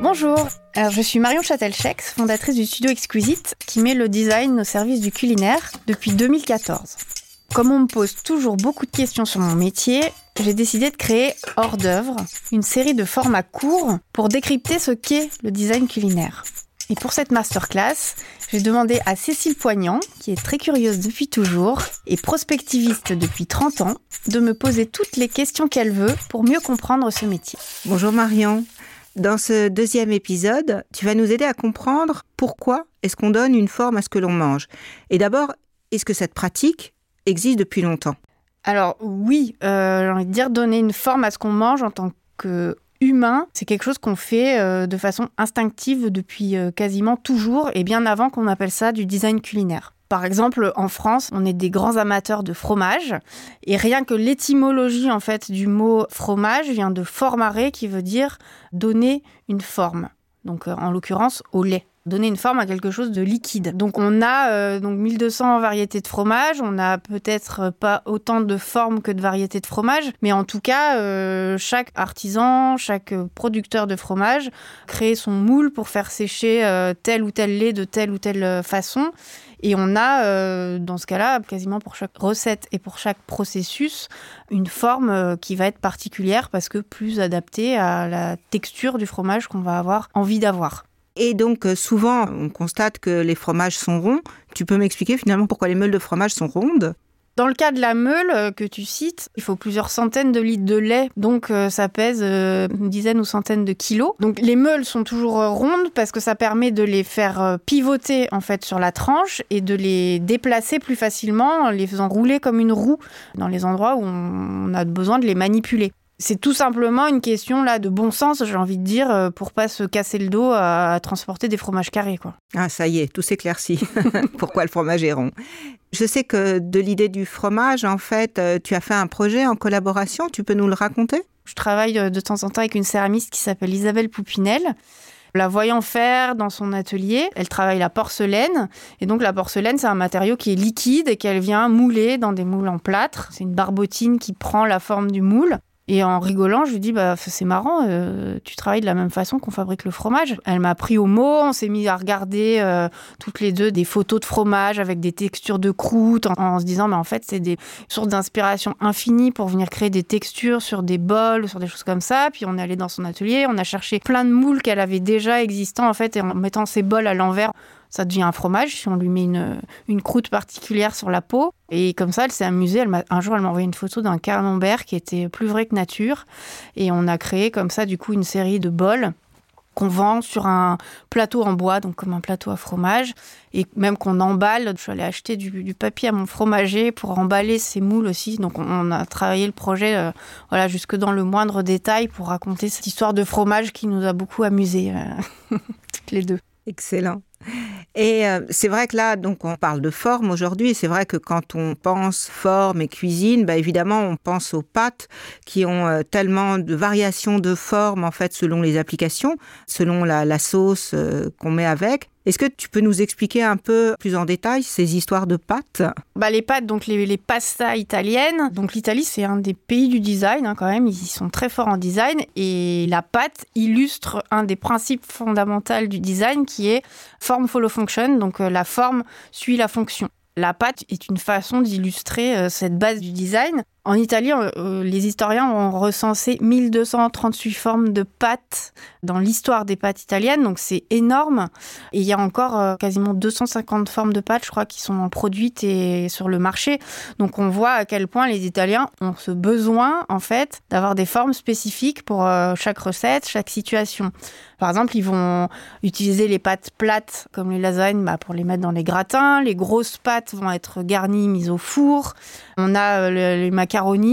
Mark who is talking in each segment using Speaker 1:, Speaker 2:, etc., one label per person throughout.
Speaker 1: Bonjour, je suis Marion Châtelchex, fondatrice du studio Exquisite, qui met le design au service du culinaire depuis 2014. Comme on me pose toujours beaucoup de questions sur mon métier, j'ai décidé de créer Hors d'œuvre, une série de formats courts pour décrypter ce qu'est le design culinaire. Et pour cette masterclass, j'ai demandé à Cécile Poignant, qui est très curieuse depuis toujours et prospectiviste depuis 30 ans, de me poser toutes les questions qu'elle veut pour mieux comprendre ce métier.
Speaker 2: Bonjour Marion. Dans ce deuxième épisode, tu vas nous aider à comprendre pourquoi est-ce qu'on donne une forme à ce que l'on mange. Et d'abord, est-ce que cette pratique existe depuis longtemps?
Speaker 1: Alors oui, euh, j'ai envie de dire donner une forme à ce qu'on mange en tant que humain, c'est quelque chose qu'on fait euh, de façon instinctive depuis euh, quasiment toujours et bien avant qu'on appelle ça du design culinaire. Par exemple, en France, on est des grands amateurs de fromage et rien que l'étymologie en fait du mot fromage vient de formare qui veut dire donner une forme. Donc euh, en l'occurrence au lait donner une forme à quelque chose de liquide. Donc on a euh, donc 1200 variétés de fromage, on n'a peut-être pas autant de formes que de variétés de fromage, mais en tout cas euh, chaque artisan, chaque producteur de fromage crée son moule pour faire sécher euh, tel ou tel lait de telle ou telle façon. Et on a, dans ce cas-là, quasiment pour chaque recette et pour chaque processus, une forme qui va être particulière parce que plus adaptée à la texture du fromage qu'on va avoir envie d'avoir.
Speaker 2: Et donc, euh, souvent, on constate que les fromages sont ronds. Tu peux m'expliquer finalement pourquoi les meules de fromage sont rondes?
Speaker 1: Dans le cas de la meule euh, que tu cites, il faut plusieurs centaines de litres de lait, donc euh, ça pèse une dizaine ou centaine de kilos. Donc les meules sont toujours rondes parce que ça permet de les faire pivoter en fait sur la tranche et de les déplacer plus facilement en les faisant rouler comme une roue dans les endroits où on a besoin de les manipuler. C'est tout simplement une question là de bon sens, j'ai envie de dire, euh, pour pas se casser le dos à, transporter des fromages carrés, quoi.
Speaker 2: Ah, ça y est, tout s'éclaircit. Pourquoi le fromage est rond? Je sais que de l'idée du fromage, en fait, euh, tu as fait un projet en collaboration. Tu peux nous le raconter?
Speaker 1: Je travaille euh, de temps en temps avec une céramiste qui s'appelle Isabelle Poupinel. La voyant faire dans son atelier, elle travaille la porcelaine. Et donc la porcelaine, c'est un matériau qui est liquide et qu'elle vient mouler dans des moules en plâtre. C'est une barbotine qui prend la forme du moule. Et en rigolant, je lui dis bah c'est marrant, euh, tu travailles de la même façon qu'on fabrique le fromage. Elle m'a pris au mot, on s'est mis à regarder euh, toutes les deux des photos de fromage avec des textures de croûte en, se disant mais en fait c'est des sources d'inspiration infinies pour venir créer des textures sur des bols, sur des choses comme ça. Puis on est allé dans son atelier, on a cherché plein de moules qu'elle avait déjà existants en fait et en mettant ces bols à l'envers, ça devient un fromage si on lui met une, une croûte particulière sur la peau. Et comme ça, elle s'est amusée. Un jour, elle m'a envoyé une photo d'un camembert qui était plus vrai que nature. Et on a créé comme ça, du coup, une série de bols qu'on vend sur un plateau en bois, donc comme un plateau à fromage, et même qu'on emballe. Je suis allée acheter du, papier à mon fromager pour emballer ces moules aussi. Donc on a travaillé le projet euh, voilà, jusque dans le moindre détail pour raconter cette histoire de fromage qui nous a beaucoup amusés, euh, toutes les deux.
Speaker 2: Excellent. Et euh, c'est vrai que là, donc, on parle de forme aujourd'hui. C'est vrai que quand on pense forme et cuisine, bah, évidemment, on pense aux pâtes qui ont euh, tellement de variations de forme, en fait, selon les applications, selon la, sauce euh, qu'on met avec. Est-ce que tu peux nous expliquer un peu plus en détail ces histoires de pâtes?
Speaker 1: Bah, Les pâtes, donc les, pastas italiennes. Donc l'Italie, c'est un des pays du design hein, quand même. Ils sont très forts en design. Et la pâte illustre un des principes fondamentaux du design qui est form follow function. Donc euh, la forme suit la fonction. La pâte est une façon d'illustrer euh, cette base du design. En Italie, euh, euh, les historiens ont recensé 1238 formes de pâtes dans l'histoire des pâtes italiennes, donc c'est énorme. Et il y a encore quasiment 250 formes de pâtes, je crois, qui sont produites et sur le marché. Donc on voit à quel point les Italiens ont ce besoin, en fait, d'avoir des formes spécifiques pour chaque recette, chaque situation. Par exemple, ils vont utiliser les pâtes plates, comme les lasagnes, bah, pour les mettre dans les gratins. Les grosses pâtes vont être garnies, mises au four. On a euh, les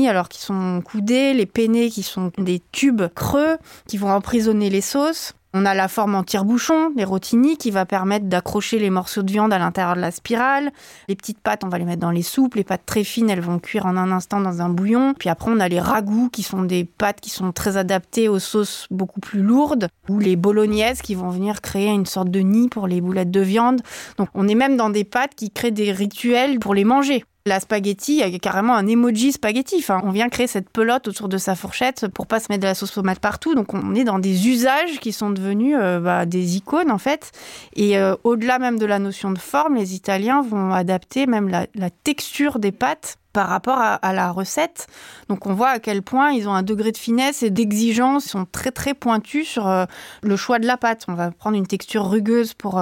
Speaker 1: alors qui sont coudés, les penne qui sont des tubes creux, qui vont emprisonner les sauces. On a la forme en tire-bouchon, les rotini, qui va permettre d'accrocher les morceaux de viande à l'intérieur de la spirale. Les petites pâtes, on va les mettre dans les soupes. Les pâtes très fines, elles vont cuire en un instant dans un bouillon. Puis après, on a les ragoûts, qui sont des pâtes qui sont très adaptées aux sauces beaucoup plus lourdes. Ou les bolognaises, qui vont venir créer une sorte de nid pour les boulettes de viande. Donc on est même dans des pâtes qui créent des rituels pour les manger. La spaghetti, il y a carrément un emoji spaghetti. On vient créer cette pelote autour de sa fourchette pour pas se mettre de la sauce tomate partout. Donc, on est dans des usages qui sont devenus euh, bah, des icônes, en fait. Et euh, au-delà même de la notion de forme, les Italiens vont adapter même la, texture des pâtes par rapport à, la recette. Donc on voit à quel point ils ont un degré de finesse et d'exigence, ils sont très très pointus sur euh, le choix de la pâte. On va prendre une texture rugueuse pour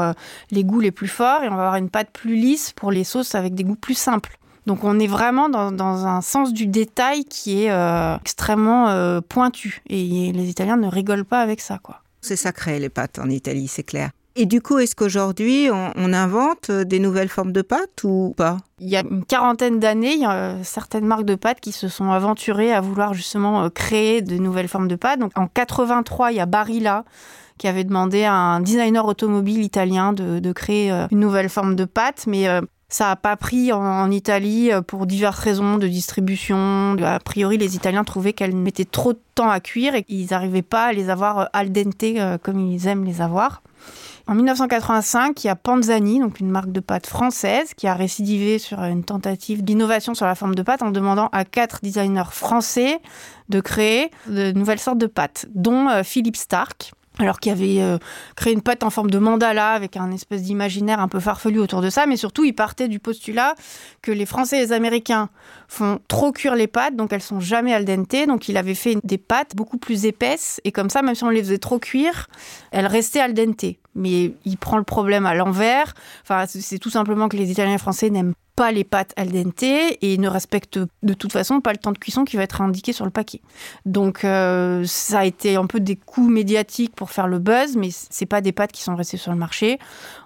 Speaker 1: les goûts les plus forts et on va avoir une pâte plus lisse pour les sauces avec des goûts plus simples. Donc on est vraiment dans, un sens du détail qui est euh, extrêmement euh, pointu. Et les Italiens ne rigolent pas avec ça. quoi.
Speaker 2: C'est sacré les pâtes en Italie, c'est clair. Et du coup, est-ce qu'aujourd'hui, on, invente des nouvelles formes de pâtes ou pas?
Speaker 1: Il y a une quarantaine d'années, il y a certaines marques de pâtes qui se sont aventurées à vouloir justement euh, créer de nouvelles formes de pâtes. Donc en 83, il y a Barilla qui avait demandé à un designer automobile italien de, créer une nouvelle forme de pâte. Mais ça n'a pas pris en, Italie euh, pour diverses raisons de distribution. A priori, les Italiens trouvaient qu'elles mettaient trop de temps à cuire et qu'ils n'arrivaient pas à les avoir euh, al dente euh, comme ils aiment les avoir. En 1985, il y a Panzani, donc une marque de pâtes française, qui a récidivé sur une tentative d'innovation sur la forme de pâte en demandant à quatre designers français de créer de nouvelles sortes de pâtes, dont Philippe Stark, alors qu'il avait euh, créé une pâte en forme de mandala avec un espèce d'imaginaire un peu farfelu autour de ça, mais surtout il partait du postulat que les Français et les Américains font trop cuire les pâtes, donc elles sont jamais al dente, donc il avait fait des pâtes beaucoup plus épaisses, et comme ça, même si on les faisait trop cuire, elles restaient al dente. Mais il prend le problème à l'envers, enfin c'est tout simplement que les Italiens et Français n'aiment pas les pâtes al dente et ne respectent de toute façon pas le temps de cuisson qui va être indiqué sur le paquet. Donc euh, ça a été un peu des coups médiatiques pour faire le buzz, mais c'est pas des pâtes qui sont restées sur le marché.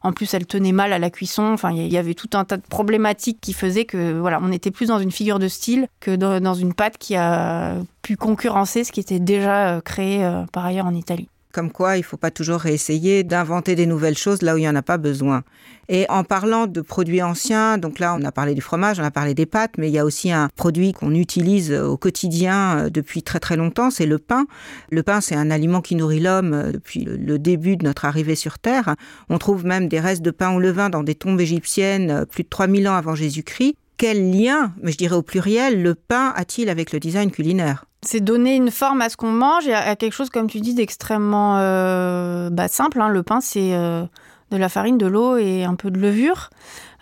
Speaker 1: En plus, elles tenaient mal à la cuisson. Enfin, il y avait tout un tas de problématiques qui faisaient que voilà, on était plus dans une figure de style que dans une pâte qui a pu concurrencer ce qui était déjà euh, créé euh, par ailleurs en Italie.
Speaker 2: Comme quoi, il ne faut pas toujours essayer d'inventer des nouvelles choses là où il n'y en a pas besoin. Et en parlant de produits anciens, donc là, on a parlé du fromage, on a parlé des pâtes, mais il y a aussi un produit qu'on utilise au quotidien euh, depuis très très longtemps, c'est le pain. Le pain, c'est un aliment qui nourrit l'homme euh, depuis le début de notre arrivée sur Terre. On trouve même des restes de pain au levain dans des tombes égyptiennes euh, plus de 3000 ans avant Jésus-Christ. Quel lien, mais je dirais au pluriel, le pain a-t-il avec le design culinaire?
Speaker 1: C'est donner une forme à ce qu'on mange et à quelque chose, comme tu dis, d'extrêmement euh, bah, simple. Hein. Le pain, c'est euh, de la farine, de l'eau et un peu de levure.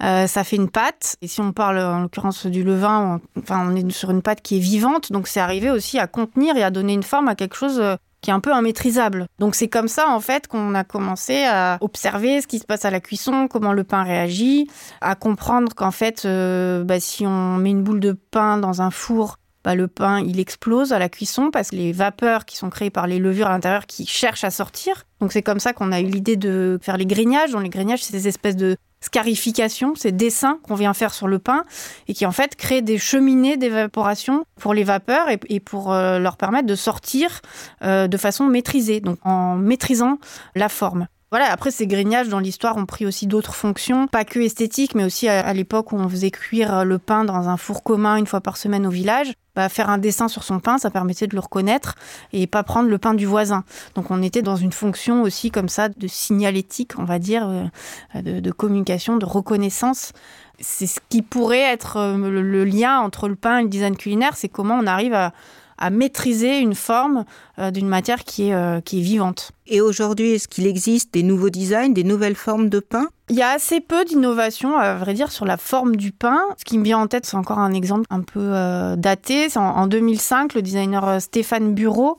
Speaker 1: Euh, ça fait une pâte. Et si on parle en l'occurrence du levain, on, enfin, on est sur une pâte qui est vivante. Donc c'est arrivé aussi à contenir et à donner une forme à quelque chose qui est un peu immaîtrisable. Donc c'est comme ça en fait qu'on a commencé à observer ce qui se passe à la cuisson, comment le pain réagit, à comprendre qu'en fait bah, si on met une boule de pain dans un four bah, le pain il explose à la cuisson parce que les vapeurs qui sont créées par les levures à l'intérieur qui cherchent à sortir. Donc c'est comme ça qu'on a eu l'idée de faire les grignages. Donc les grignages, c'est des espèces de scarifications, ces dessins qu'on vient faire sur le pain et qui en fait créent des cheminées d'évaporation pour les vapeurs et, pour euh, leur permettre de sortir euh, de façon maîtrisée, donc en maîtrisant la forme. Voilà, après ces grignages dans l'histoire ont pris aussi d'autres fonctions, pas que esthétiques, mais aussi à, l'époque où on faisait cuire le pain dans un four commun une fois par semaine au village. Bah, faire un dessin sur son pain, ça permettait de le reconnaître et pas prendre le pain du voisin. Donc on était dans une fonction aussi comme ça de signalétique, on va dire, euh, de, communication, de reconnaissance. C'est ce qui pourrait être euh, le lien entre le pain et le design culinaire, c'est comment on arrive à à maîtriser une forme euh, d'une matière qui est, euh, qui est vivante.
Speaker 2: Et aujourd'hui, est-ce qu'il existe des nouveaux designs, des nouvelles formes de pain?
Speaker 1: Il y a assez peu d'innovation, à vrai dire, sur la forme du pain. Ce qui me vient en tête, c'est encore un exemple un peu euh, daté. En, en 2005, le designer Stéphane Bureau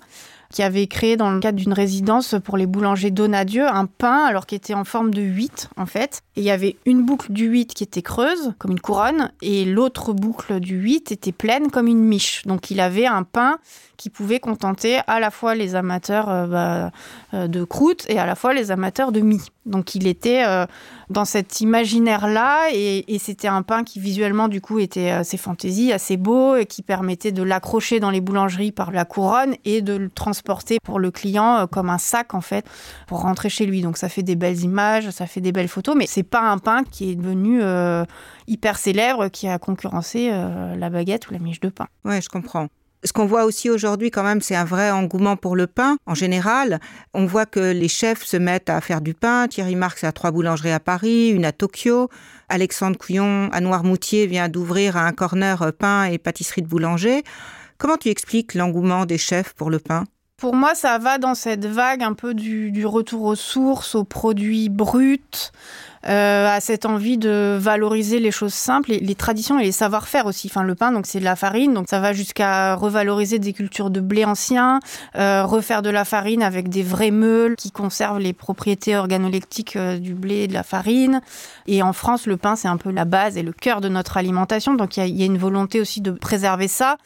Speaker 1: qui avait créé dans le cadre d'une résidence pour les boulangers Donadieu un pain alors qui était en forme de 8 en fait. Et il y avait une boucle du 8 qui était creuse comme une couronne et l'autre boucle du 8 était pleine comme une miche. Donc il avait un pain qui pouvait contenter à la fois les amateurs euh, bah, euh, de croûte et à la fois les amateurs de mie. Donc il était euh, dans cet imaginaire-là et, c'était un pain qui visuellement du coup était assez fantaisie, assez beau et qui permettait de l'accrocher dans les boulangeries par la couronne et de le transporter pour le client comme un sac en fait pour rentrer chez lui. Donc ça fait des belles images, ça fait des belles photos, mais c'est pas un pain qui est devenu hyper célèbre qui a concurrencé la baguette ou la miche de pain.
Speaker 2: Ouais, je comprends. Ce qu'on voit aussi aujourd'hui quand même, c'est un vrai engouement pour le pain en général. On voit que les chefs se mettent à faire du pain. Thierry Marx a trois boulangeries à Paris, une à Tokyo. Alexandre Couillon à Noirmoutier vient d'ouvrir un corner pain et pâtisserie de boulanger. Comment tu expliques l'engouement des chefs pour le pain?
Speaker 1: Pour moi, ça va dans cette vague un peu du, retour aux sources, aux produits bruts, euh, à cette envie de valoriser les choses simples, les, les traditions et les savoir-faire aussi. Enfin, le pain, donc c'est de la farine, donc ça va jusqu'à revaloriser des cultures de blé ancien, euh, refaire de la farine avec des vrais meules qui conservent les propriétés organoleptiques euh, du blé et de la farine. Et en France, le pain, c'est un peu la base et le cœur de notre alimentation, donc il y, y a une volonté aussi de préserver ça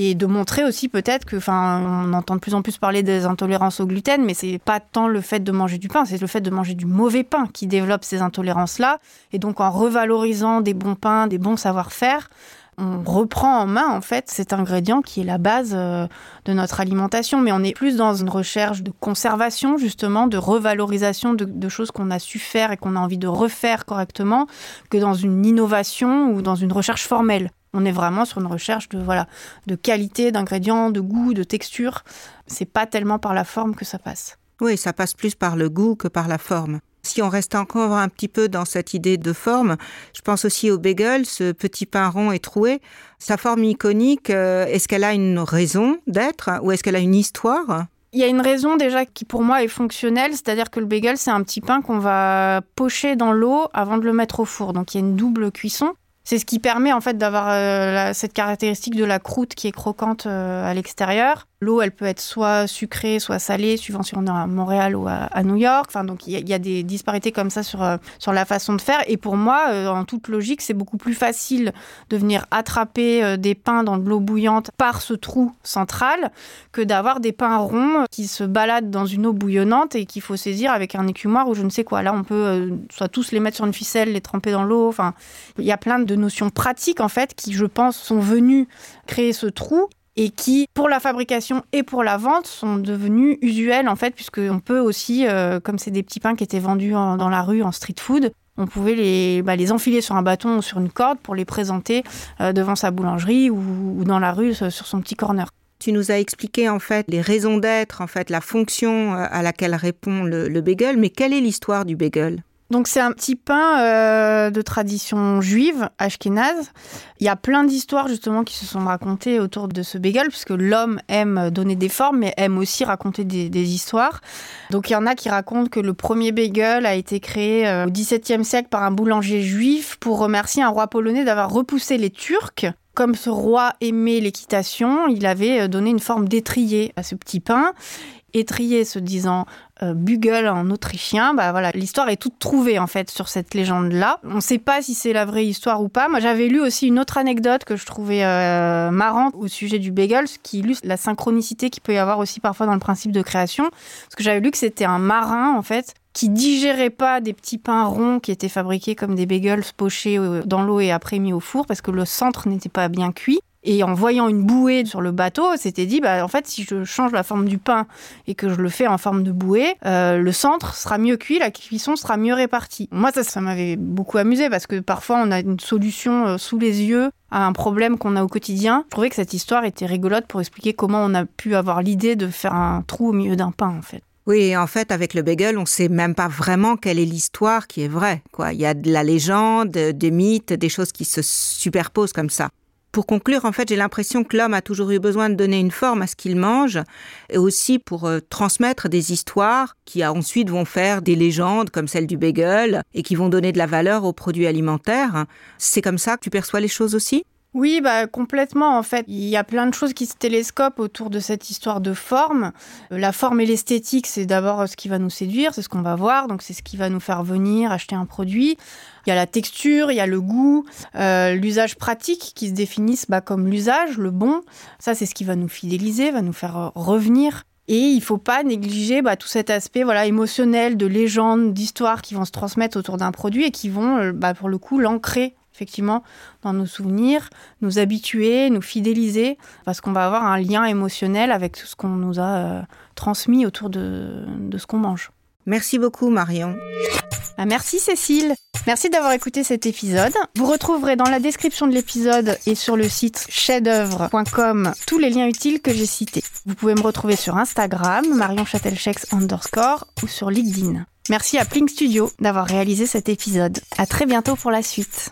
Speaker 1: et de montrer aussi peut-être que, enfin, on entend de plus en plus parler des intolérances au gluten, mais c'est pas tant le fait de manger du pain, c'est le fait de manger du mauvais pain qui développe ces intolérances-là. Et donc, en revalorisant des bons pains, des bons savoir-faire, on reprend en main en fait cet ingrédient qui est la base euh, de notre alimentation, mais on est plus dans une recherche de conservation justement, de revalorisation de, de choses qu'on a su faire et qu'on a envie de refaire correctement, que dans une innovation ou dans une recherche formelle. On est vraiment sur une recherche de voilà de qualité, d'ingrédients, de goût, de texture. C'est pas tellement par la forme que ça passe.
Speaker 2: Oui, ça passe plus par le goût que par la forme. Si on reste encore un petit peu dans cette idée de forme, je pense aussi au bagel, ce petit pain rond et troué. Sa forme iconique, euh, est-ce qu'elle a une raison d'être ou est-ce qu'elle a une histoire?
Speaker 1: Il y a une raison déjà qui pour moi est fonctionnelle, c'est-à-dire que le bagel c'est un petit pain qu'on va pocher dans l'eau avant de le mettre au four. Donc il y a une double cuisson. C'est ce qui permet en fait d'avoir euh, cette caractéristique de la croûte qui est croquante euh, à l'extérieur. L'eau, elle peut être soit sucrée, soit salée, suivant si on est à Montréal ou à, New York. Enfin, donc il y, a des disparités comme ça sur, euh, sur la façon de faire. Et pour moi, euh, en toute logique, c'est beaucoup plus facile de venir attraper euh, des pains dans de l'eau bouillante par ce trou central que d'avoir des pains ronds qui se baladent dans une eau bouillonnante et qu'il faut saisir avec un écumoire ou je ne sais quoi. Là, on peut soit tous les mettre sur une ficelle, les tremper dans l'eau. Enfin, il y a plein de notions pratiques en fait qui, je pense, sont venues créer ce trou et qui, pour la fabrication et pour la vente, sont devenus usuels en fait, puisqu'on peut aussi, euh, comme c'est des petits pains qui étaient vendus dans la rue en street food, on pouvait les, bah, les enfiler sur un bâton ou sur une corde pour les présenter euh, devant sa boulangerie ou, dans la rue sur son petit corner.
Speaker 2: Tu nous as expliqué en fait les raisons d'être, en fait la fonction euh, à laquelle répond le, le bagel, mais quelle est l'histoire du bagel?
Speaker 1: Donc c'est un petit pain euh, de tradition juive, ashkénaze. Il y a plein d'histoires justement qui se sont racontées autour de ce bagel, puisque l'homme aime donner des formes, mais aime aussi raconter des, histoires. Donc il y en a qui racontent que le premier bagel a été créé euh, au XVIIe siècle par un boulanger juif pour remercier un roi polonais d'avoir repoussé les Turcs comme ce roi aimait l'équitation, il avait euh, donné une forme d'étrier à ce petit pain étrier se disant euh, en autrichien, bah voilà, l'histoire est toute trouvée en fait sur cette légende-là. On ne sait pas si c'est la vraie histoire ou pas. Moi, j'avais lu aussi une autre anecdote que je trouvais euh, marrante au sujet du bagel, qui illustre la synchronicité qu'il peut y avoir aussi parfois dans le principe de création. Parce que j'avais lu que c'était un marin en fait qui digérait pas des petits pains ronds qui étaient fabriqués comme des bagels pochés euh, dans l'eau et après mis au four parce que le centre n'était pas bien cuit. Et en voyant une bouée sur le bateau, c'était dit, bah, en fait, si je change la forme du pain et que je le fais en forme de bouée, euh, le centre sera mieux cuit, la cuisson sera mieux répartie. Moi, ça, ça m'avait beaucoup amusé parce que parfois, on a une solution euh, sous les yeux à un problème qu'on a au quotidien. Je trouvais que cette histoire était rigolote pour expliquer comment on a pu avoir l'idée de faire un trou au milieu d'un pain, en fait.
Speaker 2: Oui, en fait, avec le bagel, on sait même pas vraiment quelle est l'histoire qui est vraie. Quoi. Il y a de la légende, des mythes, des choses qui se superposent comme ça. Pour conclure, en fait, j'ai l'impression que l'homme a toujours eu besoin de donner une forme à ce qu'il mange, et aussi pour euh, transmettre des histoires qui ensuite vont faire des légendes comme celle du bagel et qui vont donner de la valeur aux produits alimentaires. C'est comme ça que tu perçois les choses aussi?
Speaker 1: Oui, bah complètement en fait. Il y a plein de choses qui se télescopent autour de cette histoire de forme. Euh, la forme et l'esthétique, c'est d'abord ce qui va nous séduire, c'est ce qu'on va voir, donc c'est ce qui va nous faire venir acheter un produit. Il y a la texture, il y a le goût, euh, l'usage pratique qui se définissent bah, comme l'usage, le bon. Ça, c'est ce qui va nous fidéliser, va nous faire euh, revenir. Et il faut pas négliger bah, tout cet aspect voilà émotionnel, de légende, d'histoire qui vont se transmettre autour d'un produit et qui vont, bah, pour le coup, l'ancrer effectivement dans nos souvenirs, nous habituer, nous fidéliser, parce qu'on va avoir un lien émotionnel avec tout ce qu'on nous a euh, transmis autour de, de ce qu'on mange.
Speaker 2: Merci beaucoup Marion.
Speaker 1: Ah, merci Cécile. Merci d'avoir écouté cet épisode. Vous retrouverez dans la description de l'épisode et sur le site chefd'oeuvre.com tous les liens utiles que j'ai cités. Vous pouvez me retrouver sur Instagram, Marion underscore ou sur LinkedIn. Merci à Plink Studio d'avoir réalisé cet épisode. À très bientôt pour la suite.